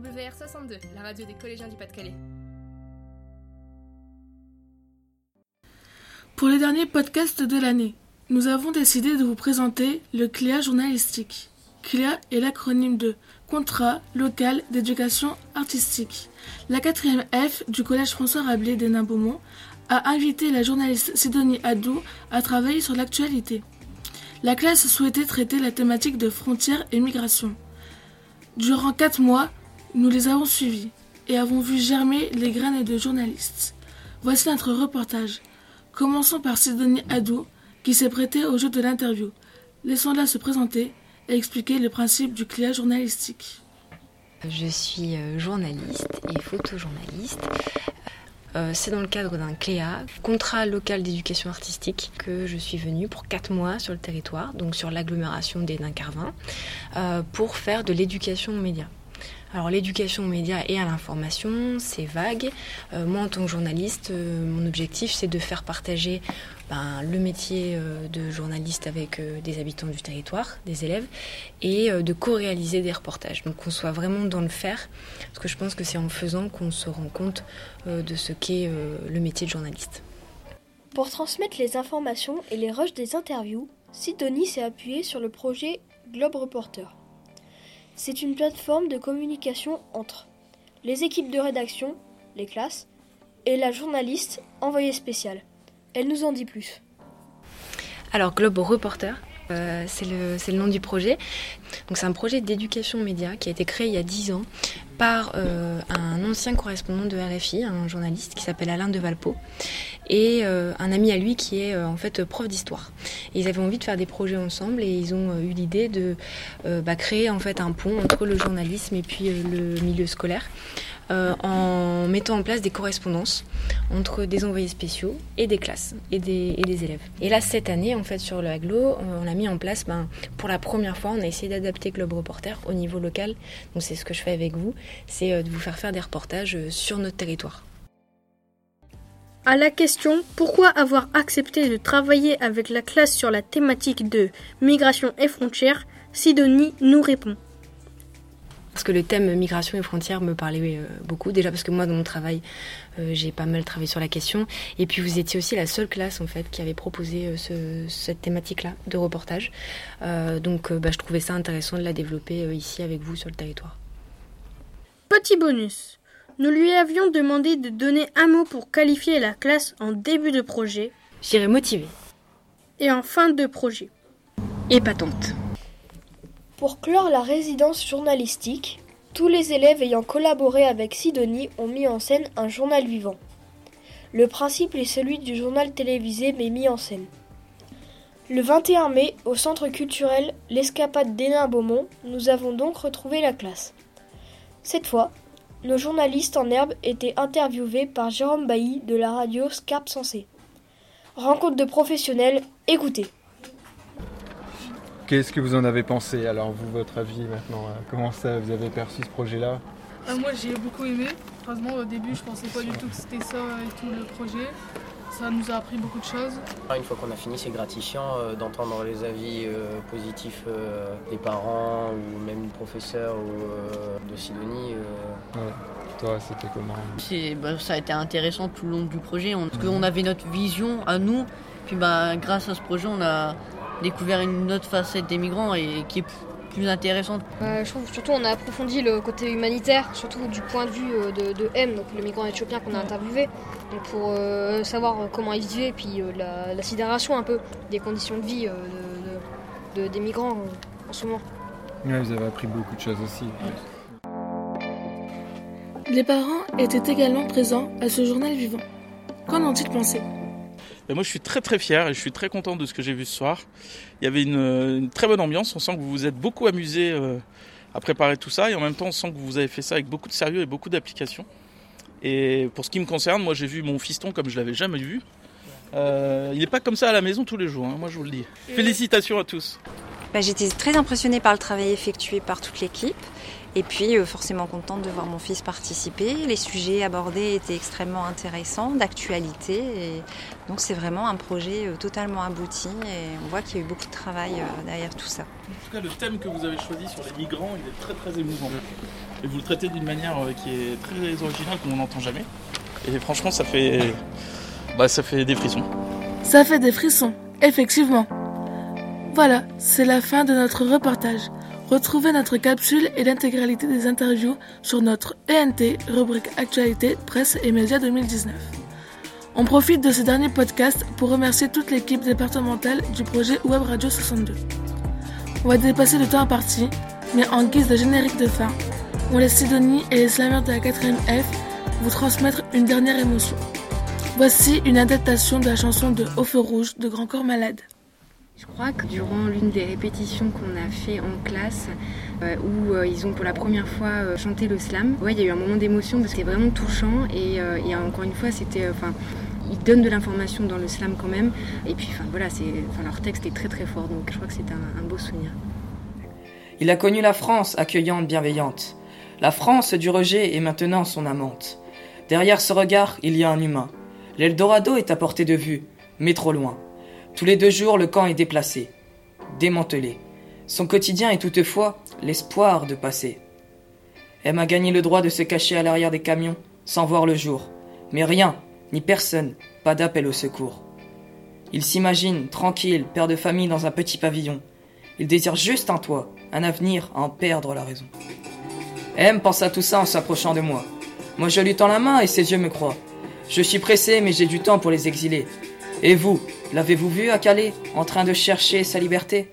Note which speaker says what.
Speaker 1: WR62, la radio des collégiens du Pas-de-Calais.
Speaker 2: Pour les derniers podcasts de l'année, nous avons décidé de vous présenter le CLEA journalistique. CLEA est l'acronyme de Contrat local d'éducation artistique. La quatrième F du Collège François Rabelais d'Hénin Beaumont a invité la journaliste Sidonie Adou à travailler sur l'actualité. La classe souhaitait traiter la thématique de frontières et migration. Durant quatre mois, nous les avons suivis et avons vu germer les graines de journalistes. Voici notre reportage. Commençons par Sidonie Adou, qui s'est prêtée au jeu de l'interview. Laissons-la se présenter et expliquer le principe du cliage journalistique.
Speaker 3: Je suis euh, journaliste et photojournaliste. Euh, c'est dans le cadre d'un CLEA, contrat local d'éducation artistique, que je suis venue pour 4 mois sur le territoire, donc sur l'agglomération des Nains-Carvin, euh, pour faire de l'éducation aux médias. Alors l'éducation aux médias et à l'information, c'est vague. Euh, moi en tant que journaliste, euh, mon objectif c'est de faire partager ben, le métier euh, de journaliste avec des habitants du territoire, des élèves, et de co-réaliser des reportages. Donc qu'on soit vraiment dans le faire, parce que je pense que c'est en faisant qu'on se rend compte de ce qu'est le métier de journaliste.
Speaker 4: Pour transmettre les informations et les rushs des interviews, Sidonie s'est appuyée sur le projet Globe Reporter. C'est une plateforme de communication entre les équipes de rédaction, les classes, et la journaliste envoyée spéciale. Elle nous en dit plus.
Speaker 3: Alors Globe Reporter, euh, c'est le, nom du projet. C'est un projet d'éducation média qui a été créé il y a 10 ans par euh, un ancien correspondant de RFI, un journaliste qui s'appelle Alain de Valpo, et euh, un ami à lui qui est en fait prof d'histoire. Ils avaient envie de faire des projets ensemble et ils ont eu l'idée de bah, créer en fait un pont entre le journalisme et puis le milieu scolaire. Euh, en mettant en place des correspondances entre des envoyés spéciaux et des classes et des, élèves. Et là, cette année, en fait, sur le Aglo, euh, on a mis en place, ben, pour la première fois, on a essayé d'adapter Globe Reporter au niveau local. Donc c'est ce que je fais avec vous, c'est euh, de vous faire faire des reportages sur notre territoire.
Speaker 4: À la question pourquoi avoir accepté de travailler avec la classe sur la thématique de migration et frontières, Sidonie nous répond.
Speaker 3: Parce que le thème migration et frontières me parlait euh, beaucoup. Déjà parce que moi, dans mon travail, euh, j'ai pas mal travaillé sur la question. Et puis vous étiez aussi la seule classe en fait qui avait proposé euh, cette thématique-là de reportage. donc bah, je trouvais ça intéressant de la développer ici avec vous sur le territoire.
Speaker 4: Petit bonus. Nous lui avions demandé de donner un mot pour qualifier la classe en début de projet.
Speaker 3: J'irais motivé.
Speaker 4: Et en fin de projet.
Speaker 3: Épatante.
Speaker 4: Pour clore la résidence journalistique, tous les élèves ayant collaboré avec Sidonie ont mis en scène un journal vivant. Le principe est celui du journal télévisé mais mis en scène. Le 21 mai, au centre culturel L'Escapade d'Hénin Beaumont, nous avons donc retrouvé la classe. Cette fois, nos journalistes en herbe étaient interviewés par Jérôme Bailly de la radio Scarpe Sensé. Rencontre de professionnels, écoutez.
Speaker 5: Qu'est-ce que vous en avez pensé Alors, vous, votre avis maintenant euh, Comment ça, vous avez perçu ce projet-là?
Speaker 2: Ah, Moi, j'ai beaucoup aimé. Franchement, au début, je pensais pas du tout que c'était ça et tout le projet. Ça nous a appris beaucoup de choses.
Speaker 6: Une fois qu'on a fini, c'est gratifiant euh, d'entendre les avis euh, positifs des parents ou même du professeur ou de Sidonie.
Speaker 5: Toi, c'était comment
Speaker 7: bah, Ça a été intéressant tout le long du projet. On, parce qu'on avait notre vision à nous. Puis bah, grâce à ce projet, on a découvert une autre facette des migrants et qui est plus intéressante.
Speaker 8: Euh, je trouve surtout on a approfondi le côté humanitaire, surtout du point de vue euh, de, M, donc le migrant éthiopien qu'on a interviewé, donc pour euh, savoir comment ils vivaient, puis la, sidération un peu des conditions de vie des migrants en ce moment.
Speaker 5: vous avez appris beaucoup de choses aussi.
Speaker 2: Les parents étaient également présents à ce journal vivant. Qu'en ont-ils pensé?
Speaker 9: Moi, je suis très très fier et je suis très content de ce que j'ai vu ce soir. Il y avait une, très bonne ambiance. On sent que vous vous êtes beaucoup amusé euh, à préparer tout ça et en même temps, on sent que vous avez fait ça avec beaucoup de sérieux et beaucoup d'application. Et pour ce qui me concerne, moi, j'ai vu mon fiston comme je l'avais jamais vu. Euh, il n'est pas comme ça à la maison tous les jours, hein, moi je vous le dis. Félicitations à tous.
Speaker 10: bah, J'étais très impressionnée par le travail effectué par toute l'équipe. Et puis euh, forcément contente de voir mon fils participer. Les sujets abordés étaient extrêmement intéressants, d'actualité. Et donc c'est vraiment un projet euh, totalement abouti et on voit qu'il y a eu beaucoup de travail euh, derrière tout ça.
Speaker 9: En tout cas, le thème que vous avez choisi sur les migrants, il est très très émouvant. Et vous le traitez d'une manière qui est très originale, qu'on n'entend jamais. Et franchement, ça fait, bah, ça fait des frissons.
Speaker 2: Ça fait des frissons, effectivement. Voilà, c'est la fin de notre reportage. Retrouvez notre capsule et l'intégralité des interviews sur notre ENT, rubrique Actualité, Presse et Médias 2019. On profite de ce dernier podcast pour remercier toute l'équipe départementale du projet Web Radio 62. On va dépasser le temps imparti, mais en guise de générique de fin, on laisse Sidonie et les slameurs de la 4ème F vous transmettre une dernière émotion. Voici une adaptation de la chanson de Au feu rouge de Grand Corps Malade.
Speaker 3: Je crois que durant l'une des répétitions qu'on a fait en classe, euh, où euh, ils ont pour la première fois euh, chanté le slam, ouais, il y a eu un moment d'émotion parce que c'était vraiment touchant et, encore une fois, c'était, enfin, ils donnent de l'information dans le slam quand même. Et puis, voilà, leur texte est très très fort, donc je crois que c'est un, un beau souvenir.
Speaker 11: Il a connu la France accueillante, bienveillante. La France du rejet est maintenant son amante. Derrière ce regard, il y a un humain. L'Eldorado est à portée de vue, mais trop loin. Tous les deux jours, le camp est déplacé, démantelé. Son quotidien est toutefois l'espoir de passer. M a gagné le droit de se cacher à l'arrière des camions, sans voir le jour. Mais rien, ni personne, pas d'appel au secours. Il s'imagine, tranquille, père de famille dans un petit pavillon. Il désire juste un toit, un avenir à en perdre la raison. M pense à tout ça en s'approchant de moi. Moi je lui tends la main et ses yeux me croient. Je suis pressé mais j'ai du temps pour les exiler. Et vous, l'avez-vous vu à Calais, en train de chercher sa liberté?